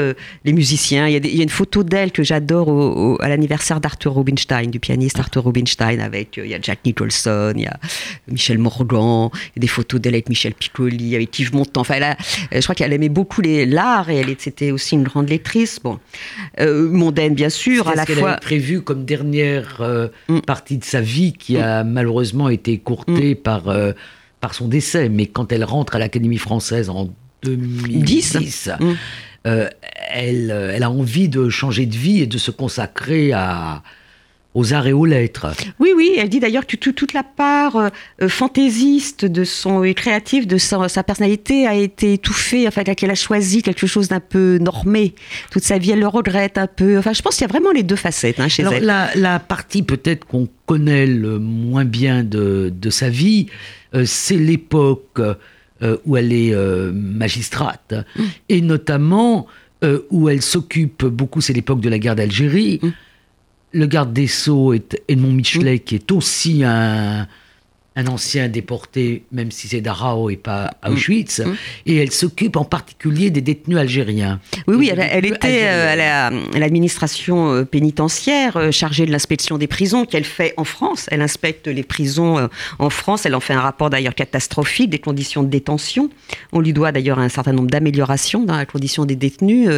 les musiciens. Il y, a une photo d'elle que j'adore à l'anniversaire d'Arthur Rubinstein, du pianiste Arthur Rubinstein, avec il y a Jack Nicholson, il y a Michel Morgan, des photos d'elle avec Michel Piccoli, avec Yves Montand. Enfin, elle je crois qu'elle aimait beaucoup l'art et elle était aussi une grande lectrice. Bon, euh, mondaine bien sûr, à la fois.
Avait prévu comme dernière euh, mm. partie de sa vie qui a mm. malheureusement été courtée mm. par euh, par son décès. Mais quand elle rentre à l'Académie française en 2010. elle, elle, a envie de changer de vie et de se consacrer à, aux arts et aux lettres.
Oui, oui, elle dit d'ailleurs que toute la part euh, fantaisiste de son et créative de sa, personnalité a été étouffée, enfin qu'elle a choisi quelque chose d'un peu normé. Toute sa vie, elle le regrette un peu. Enfin, je pense qu'il y a vraiment les deux facettes hein, chez elle.
La, la partie peut-être qu'on connaît le moins bien de, de sa vie, euh, c'est l'époque euh, où elle est magistrate, mmh. et notamment où elle s'occupe beaucoup, c'est l'époque de la guerre d'Algérie. Mmh le garde des Sceaux est Edmond Michelet, qui est aussi un, un ancien déporté, même si c'est d'Arao et pas mm. Auschwitz, mm. et elle s'occupe en particulier des détenus algériens.
Oui, oui, elle, était euh, à l'administration euh, pénitentiaire euh, chargée de l'inspection des prisons qu'elle fait en France. Elle inspecte les prisons en France. Elle en fait un rapport d'ailleurs catastrophique des conditions de détention. On lui doit d'ailleurs un certain nombre d'améliorations dans la condition des détenus.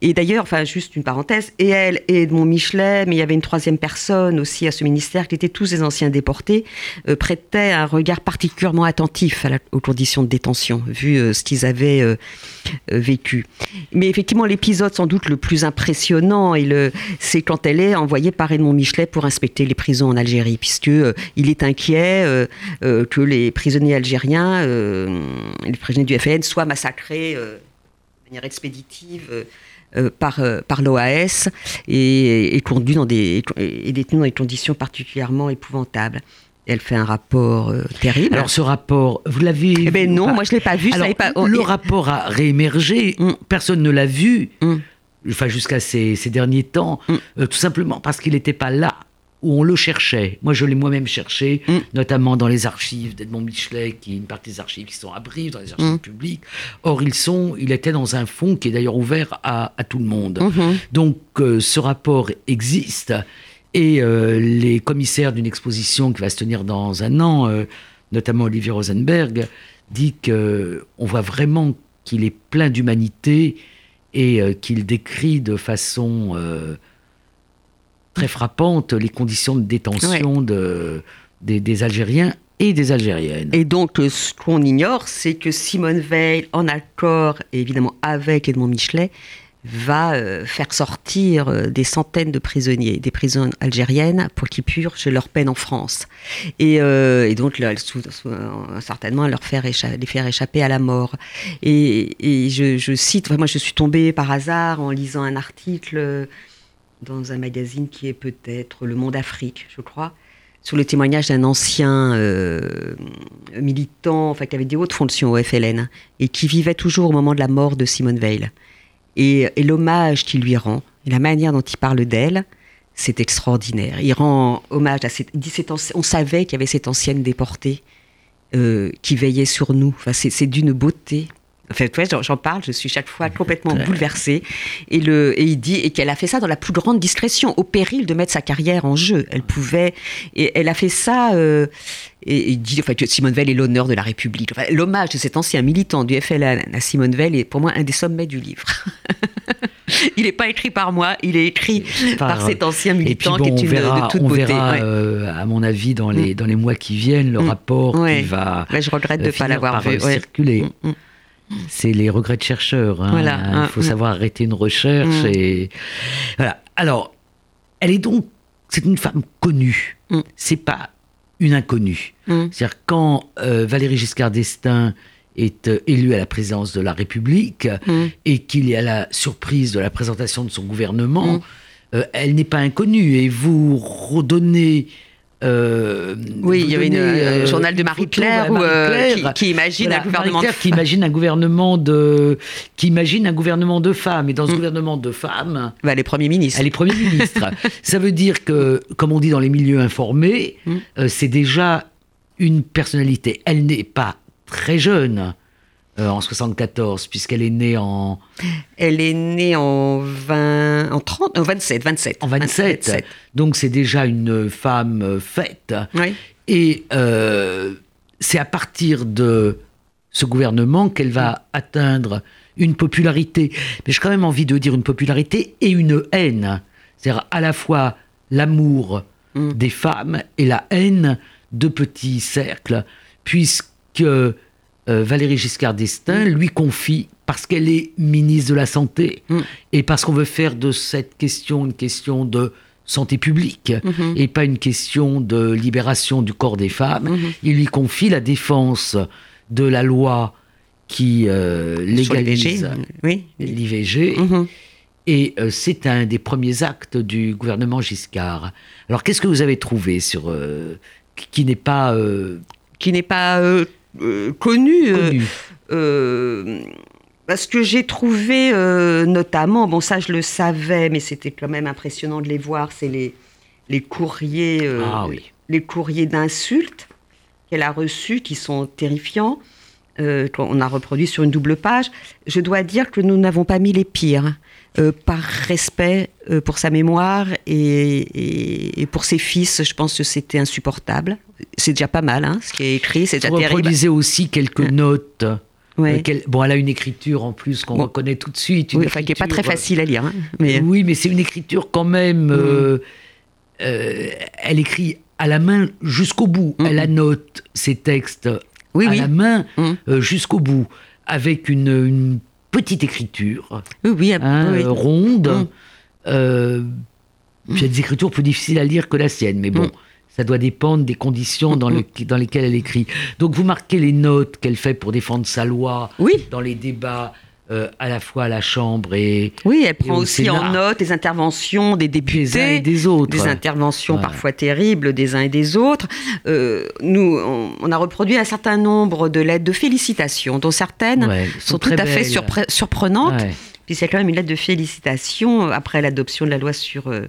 Et d'ailleurs, enfin, juste une parenthèse, et elle et Edmond Michelet, mais il y avait une troisième personne aussi à ce ministère qui étaient tous des anciens déportés, euh, prêtaient un regard particulièrement attentif aux conditions de détention, vu euh, ce qu'ils avaient euh, vécu. Mais effectivement, l'épisode sans doute le plus impressionnant, c'est quand elle est envoyée par Edmond Michelet pour inspecter les prisons en Algérie, puisque il est inquiet que les prisonniers algériens, les prisonniers du FN, soient massacrés de manière expéditive euh, par, euh, par l'OAS et, et, conduit dans des, et détenu dans des conditions particulièrement épouvantables. Elle fait un rapport euh, terrible.
Alors ce rapport, vous l'avez
eh ben non, moi je l'ai pas vu.
Alors,
pas...
le rapport a réémergé. Mm. Personne ne l'a vu. Mm. Enfin jusqu'à ces, ces, derniers temps, mm. tout simplement parce qu'il n'était pas là où on le cherchait. Moi, je l'ai moi-même cherché, mm. notamment dans les archives d'Edmond Michelet, qui une partie des archives qui sont à Brive, dans les archives mm. publiques. Or, ils sont, il était dans un fonds qui est d'ailleurs ouvert à, tout le monde. Mm-hmm. Donc, euh, ce rapport existe. Et euh, les commissaires d'une exposition qui va se tenir dans un an, euh, notamment Olivier Rosenberg, dit qu'on voit vraiment qu'il est plein d'humanité et qu'il décrit de façon très frappante les conditions de détention de, des, Algériens et des Algériennes.
Et donc, euh, ce qu'on ignore, c'est que Simone Veil, en accord évidemment avec Edmond Michelet, va euh, faire sortir euh, des centaines de prisonniers, des prisons algériennes, pour qu'ils purgent leur peine en France. Et, euh, et donc, là, sous- sous- certainement, leur faire les faire échapper à la mort. Et, et je, je cite, enfin, moi je suis tombée par hasard en lisant un article dans un magazine qui est peut-être Le Monde Afrique, je crois, sur le témoignage d'un ancien euh, militant, enfin qui avait des hautes fonctions au FLN et qui vivait toujours au moment de la mort de Simone Veil. Et, l'hommage qu'il lui rend, et la manière dont il parle d'elle, c'est extraordinaire. Il rend hommage à cette, on savait qu'il y avait cette ancienne déportée euh, qui veillait sur nous. C'est d'une beauté. Enfin, tu vois, j'en- parle, je suis chaque fois complètement bouleversée. Et, le, et il dit et qu'elle a fait ça dans la plus grande discrétion, au péril de mettre sa carrière en jeu. Elle pouvait, et elle a fait ça. euh, et, il dit enfin, que Simone Veil est l'honneur de la République. Enfin, L'hommage de cet ancien militant du FLN à Simone Veil est pour moi un des sommets du livre. il n'est pas écrit par moi, il est écrit par,
Par-
cet ancien militant
bon,
qui est une
verra,
de toute
on
beauté.
verra
ouais.
euh, à mon avis, dans les, dans les mois qui viennent, le
Mm.
rapport
Ouais.
qui va
Ouais, je regrette de
euh,
ne pas
finir
l'avoir vu.
euh,
ouais.
circuler.
Mm, mm.
C'est les regrets de chercheurs. hein.
Voilà,
Il faut
mm.
savoir arrêter une recherche.
Mm.
Et... Voilà. Alors, elle est donc. C'est une femme connue.
Mm.
C'est pas une inconnue. C'est-à-dire, quand euh, Valéry Giscard d'Estaing est euh, élu à la présidence de la République
Mm.
et qu'il est à la surprise de la présentation de son gouvernement,
Mm.
euh, elle n'est pas inconnue. Et vous redonnez. Euh,
Oui, il y avait une, euh,
euh,
journal de Marie-Claire qui, qui imagine
Voilà,
un gouvernement de
qui imagine un gouvernement de qui imagine un gouvernement de femmes et dans ce
Mm.
gouvernement de femmes
Bah, les premiers ministres.
elle est premier ministre ça veut dire que comme on dit dans les milieux informés
Mm.
euh, c'est déjà une personnalité elle n'est pas très jeune euh, en 74 puisqu'elle est née en
Elle est née en 20, en 30, en 27, 27.
en 27 donc c'est déjà une femme euh, faite
Oui.
Et euh, c'est à partir de ce gouvernement qu'elle va atteindre une popularité. Mais j'ai quand même envie de dire une popularité et une haine. C'est-à-dire à la fois l'amour
Mm.
des femmes et la haine de petits cercles, puisque euh, Valéry Giscard d'Estaing lui confie, parce qu'elle est ministre de la Santé,
Mm.
et parce qu'on veut faire de cette question une question de santé publique,
Mhm.
et pas une question de libération du corps des femmes.
Mhm.
Il lui confie la défense de la loi qui euh, légalise
l'IVG. Oui. Mhm.
Et euh, c'est un des premiers actes du gouvernement Giscard. Alors qu'est-ce que vous avez trouvé sur qui n'est pas
Qui n'est pas euh, connu. euh,
connu
euh, parce que j'ai trouvé euh, notamment, bon ça je le savais, mais c'était quand même impressionnant de les voir, c'est les, les courriers, euh,
Ah oui.
les courriers d'insultes qu'elle a reçus qui sont terrifiants. euh, qu'on a reproduit sur une double page. Je dois dire que nous n'avons pas mis les pires. Euh, par respect euh, pour sa mémoire et, et- et pour ses fils, je pense que c'était insupportable. C'est déjà pas mal, hein, ce qui est écrit, c'est déjà terrible.
reproduisez aussi quelques notes.
Ouais.
euh, bon, elle a une écriture en plus qu'on
Bon.
reconnaît tout de suite. une
Oui, enfin, qui n'est pas très facile à lire. hein, mais...
Oui, mais c'est une écriture quand même. euh, elle écrit à la main jusqu'au bout.
Mhm.
Elle annote ses textes
Oui,
à
oui.
la main euh, jusqu'au bout, avec une, une petite écriture
Oui,
hein,
oui.
ronde.
Mhm.
Euh, puis il y a des écritures plus difficiles à lire que la sienne, mais bon.
Mhm.
Ça doit dépendre des conditions dans, le- dans lesquelles elle écrit. Donc vous marquez les notes qu'elle fait pour défendre sa loi
Oui,
dans les débats euh, à la fois à la Chambre et
oui, elle prend
au
aussi en note les interventions des députés.
des uns et des autres.
des interventions
Ouais.
parfois terribles des uns et des autres. Euh, nous, on, on a reproduit un certain nombre de lettres de félicitations, dont certaines
Ouais,
sont,
sont
tout à fait surpre- surprenantes.
Ouais.
Puis c'est quand même une lettre de félicitations après l'adoption de la loi sur euh,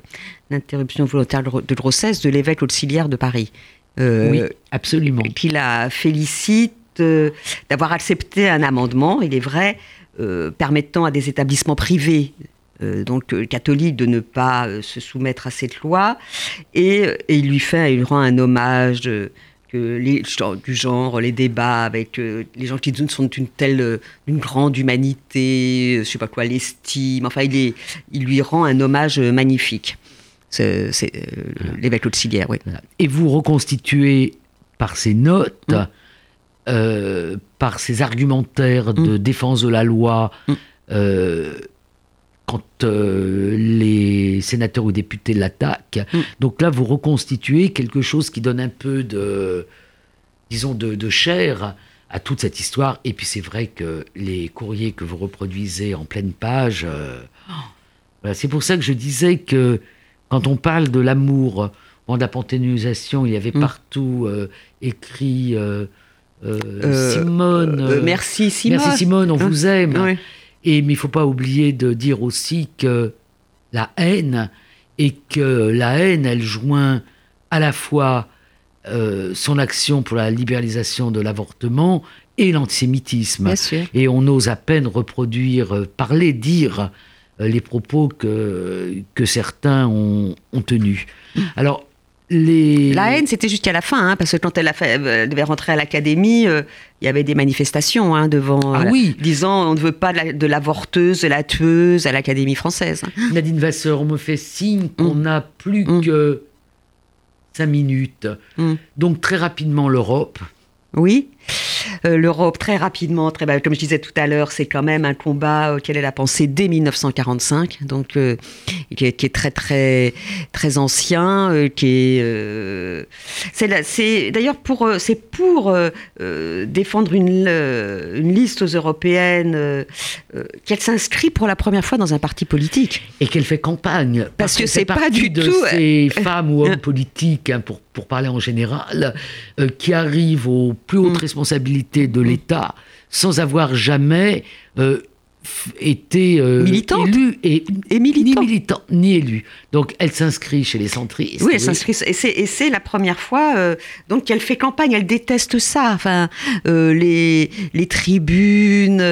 l'interruption volontaire de gro- de grossesse de l'évêque auxiliaire de Paris.
Oui, absolument.
qui la félicite d'avoir accepté un amendement, il est vrai, permettant à des établissements privés, euh, donc euh, catholiques, de ne pas euh, se soumettre à cette loi. Et, et il lui fait, il lui rend un hommage. euh, que les, du genre les débats avec euh, les gens qui sont d'une telle euh, d'une grande humanité euh, je sais pas quoi l'estime enfin il est il lui rend un hommage euh, magnifique c'est euh, l'évêque auxiliaire oui.
Et vous reconstituez par ses notes,
Mm.
Euh, par ses argumentaires de défense de la loi,
Mm.
euh, quand euh, les sénateurs ou députés l'attaquent.
Mm.
Donc là, vous reconstituez quelque chose qui donne un peu de, disons, de, de chair à toute cette histoire. Et puis c'est vrai que les courriers que vous reproduisez en pleine page, oh, voilà, c'est pour ça que je disais que quand on parle de l'amour, de la panthéonisation, il y avait
Mm.
partout euh, écrit Euh, Simone.
Euh,
euh,
merci Simone.
Merci Simone, on
Hein
vous aime.
Ouais.
Et mais il faut pas oublier de dire aussi que la haine et que la haine, elle joint à la fois euh, son action pour la libéralisation de l'avortement et l'antisémitisme. Et on ose à peine reproduire, euh, parler, dire euh, les propos que, que certains ont, ont tenus. Alors, les...
La haine, c'était jusqu'à la fin, hein, parce que quand elle, a fait, elle devait rentrer à l'académie, euh, il y avait des manifestations hein, devant,
Ah
euh,
oui,
disant on ne veut pas de la- de l'avorteuse, de la tueuse à l'académie française.
Nadine Vasseur, on me fait signe qu'on n'a plus
Mm.
que cinq minutes.
Mm.
Donc très rapidement l'Europe.
Oui. Euh, L'Europe, très rapidement, très, bah, comme je disais tout à l'heure, c'est quand même un combat auquel elle a pensé dès 1945, donc euh, qui, est, qui est très très très ancien, euh, qui est. c'est d'ailleurs pour c'est pour défendre une, une liste aux européennes qu'elle s'inscrit pour la première fois dans un parti politique.
Et qu'elle fait campagne.
Parce que
qu'elle
c'est pas du
de
tout-
ces femmes ou hommes politiques, hein, pour, pour parler en général, euh, qui arrivent aux plus hautes
Mm.
responsabilités de l'État sans avoir jamais euh, été euh, élue et,
Et
ni
militant.
militant ni élue. Donc elle s'inscrit chez les centristes.
Oui, elle s'inscrit. Et c'est, la première fois euh, donc qu'elle fait campagne. Elle déteste ça. Enfin, euh, les, les tribunes,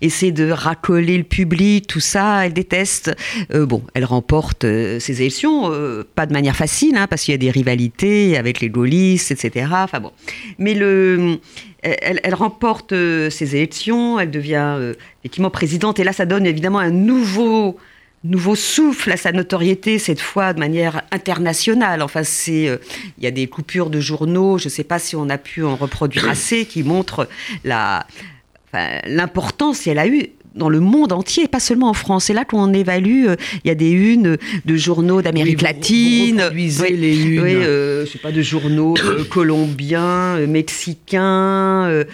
essaie de racoler le public, tout ça. Elle déteste. Bon, elle remporte ses élections, pas de manière facile, hein, parce qu'il y a des rivalités avec les gaullistes, etc. Enfin bon. Mais le, elle, elle remporte euh, ses élections. Elle devient euh, effectivement présidente. Et là, ça donne évidemment un nouveau nouveau souffle à sa notoriété, cette fois de manière internationale. Enfin, c'est, euh, il y a des coupures de journaux, je ne sais pas si on a pu en reproduire assez, qui montrent la, enfin, l'importance qu'elle a eue dans le monde entier, pas seulement en France. C'est là qu'on évalue, euh, il y a des unes de journaux d'Amérique
Oui, vous-
latine.
vous reproduisez
Oui,
les unes.
oui, euh, je sais pas, de journaux euh, colombiens, mexicains.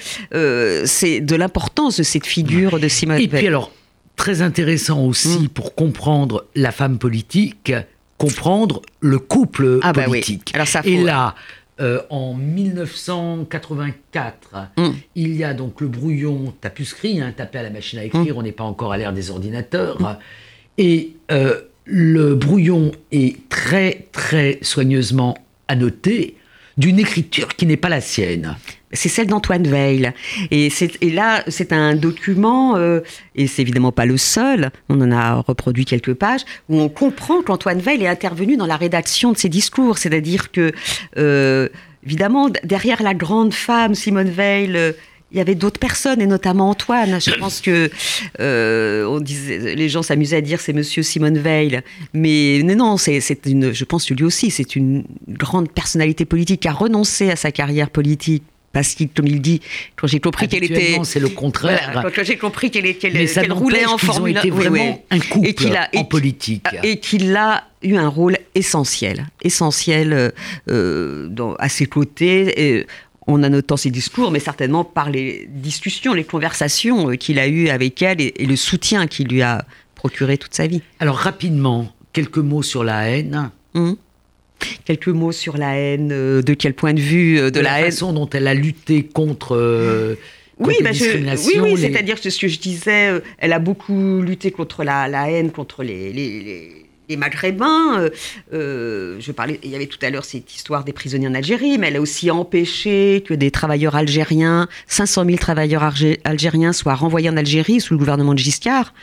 c'est de l'importance de cette figure de Simone
Et puis alors, très intéressant aussi
Mm.
pour comprendre la femme politique, comprendre le couple
Ah bah oui.
politique.
Alors ça
Et là, euh, en 1984,
Mm.
il y a donc le brouillon tapuscrit, hein, tapé à la machine à écrire, on n'est pas encore à l'ère des ordinateurs. Et euh, le brouillon est très, très soigneusement annoté d'une écriture qui n'est pas la sienne.
C'est celle d'Antoine Veil. Et, et là, c'est un document, euh, et c'est évidemment pas le seul, on en a reproduit quelques pages, où on comprend qu'Antoine Veil est intervenu dans la rédaction de ses discours. C'est-à-dire que, euh, évidemment, derrière la grande femme, Simone Veil, euh, il y avait d'autres personnes, et notamment Antoine. Je pense que euh, on disait, les gens s'amusaient à dire c'est Monsieur Simone Veil, mais non, non, c'est une. Je pense que lui aussi, c'est une grande personnalité politique qui a renoncé à sa carrière politique parce qu'il, comme il dit, quand j'ai compris qu'elle était,
c'est le contraire.
voilà, quand j'ai compris qu'elle qu'elle-
Mais
qu'elle roulait en Formule 1,
été
oui,
vraiment
oui.
un couple
Et qu'il a- et
en politique.
et qu'il a eu un rôle essentiel, essentiel euh, euh, dans- à ses côtés. Et, en annotant ses discours, mais certainement par les discussions, les conversations euh, qu'il a eues avec elle et, et le soutien qu'il lui a procuré toute sa vie.
Alors rapidement, quelques mots sur la haine,
Hum. Quelques mots sur la haine, euh, de quel point de vue euh, de, la, haine
façon dont elle a lutté contre, euh,
Oui, bah, je- oui,
discriminations.
oui,
les-
c'est-à-dire que ce que je disais, elle a beaucoup lutté contre la, la haine, contre les, les, les- les Maghrébins. euh, euh, je parlais, il y avait tout à l'heure cette histoire des prisonniers en Algérie, mais elle a aussi empêché que des travailleurs algériens, 500 000 travailleurs algé- algériens soient renvoyés en Algérie sous le gouvernement de Giscard,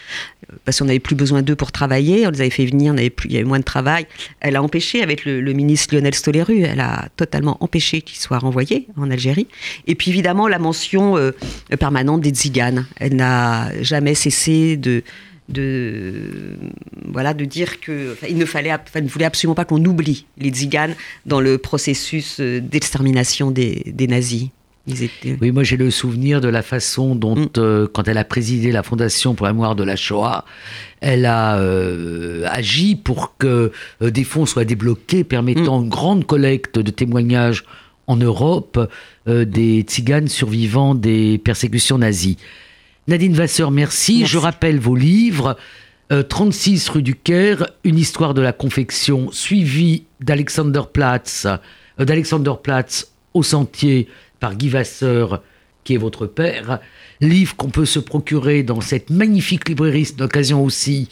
euh, parce qu'on n'avait plus besoin d'eux pour travailler, on les avait fait venir, il y avait moins de travail. Elle a empêché, avec le, ministre Lionel Stoléru, elle a totalement empêché qu'ils soient renvoyés en Algérie. Et puis évidemment, la mention permanente des tziganes. Elle n'a jamais cessé de de voilà de dire que il ne fallait enfin, ne voulait absolument pas qu'on oublie les tziganes dans le processus euh, d'extermination des, des, nazis.
Ils étaient... Oui, moi j'ai le souvenir de la façon dont, mm. euh, quand elle a présidé la Fondation pour la mémoire de la Shoah, elle a euh, agi pour que des fonds soient débloqués permettant mm. une grande collecte de témoignages en Europe des tziganes survivants des persécutions nazies. Nadine Vasseur, merci. Je rappelle vos livres. 36 euh, rue du Caire, une histoire de la confection, suivi d'Alexander Platz, euh, d'Alexander Platz au sentier par Guy Vasseur, qui est votre père. Livre qu'on peut se procurer dans cette magnifique librairie, d'occasion aussi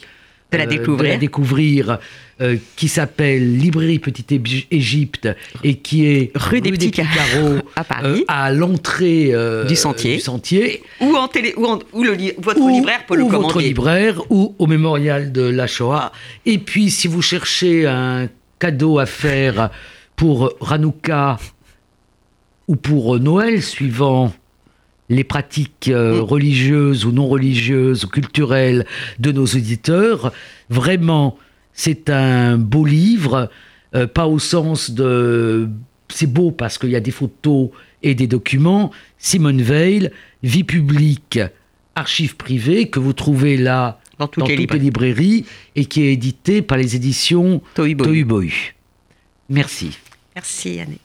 de la euh, découvrir,
découvrir euh, qui s'appelle Librairie Petite Égypte et qui est
rue, des, Petits Carreaux
à Paris, euh, à l'entrée
du sentier,
du sentier,
ou en télé, ou, le, votre libraire peut le
ou
commander,
votre libraire ou au mémorial de la Shoah. Et puis si vous cherchez un cadeau à faire pour Hanouka ou pour Noël, suivant les pratiques euh, mm. religieuses ou non religieuses ou culturelles de nos auditeurs. Vraiment, c'est un beau livre, euh, pas au sens de... C'est beau parce qu'il y a des photos et des documents. Simone Veil, Vie publique, archives privées, que vous trouvez là dans toutes, les, librairies. et qui est édité par les éditions Tohubohu. Merci.
Merci Anne.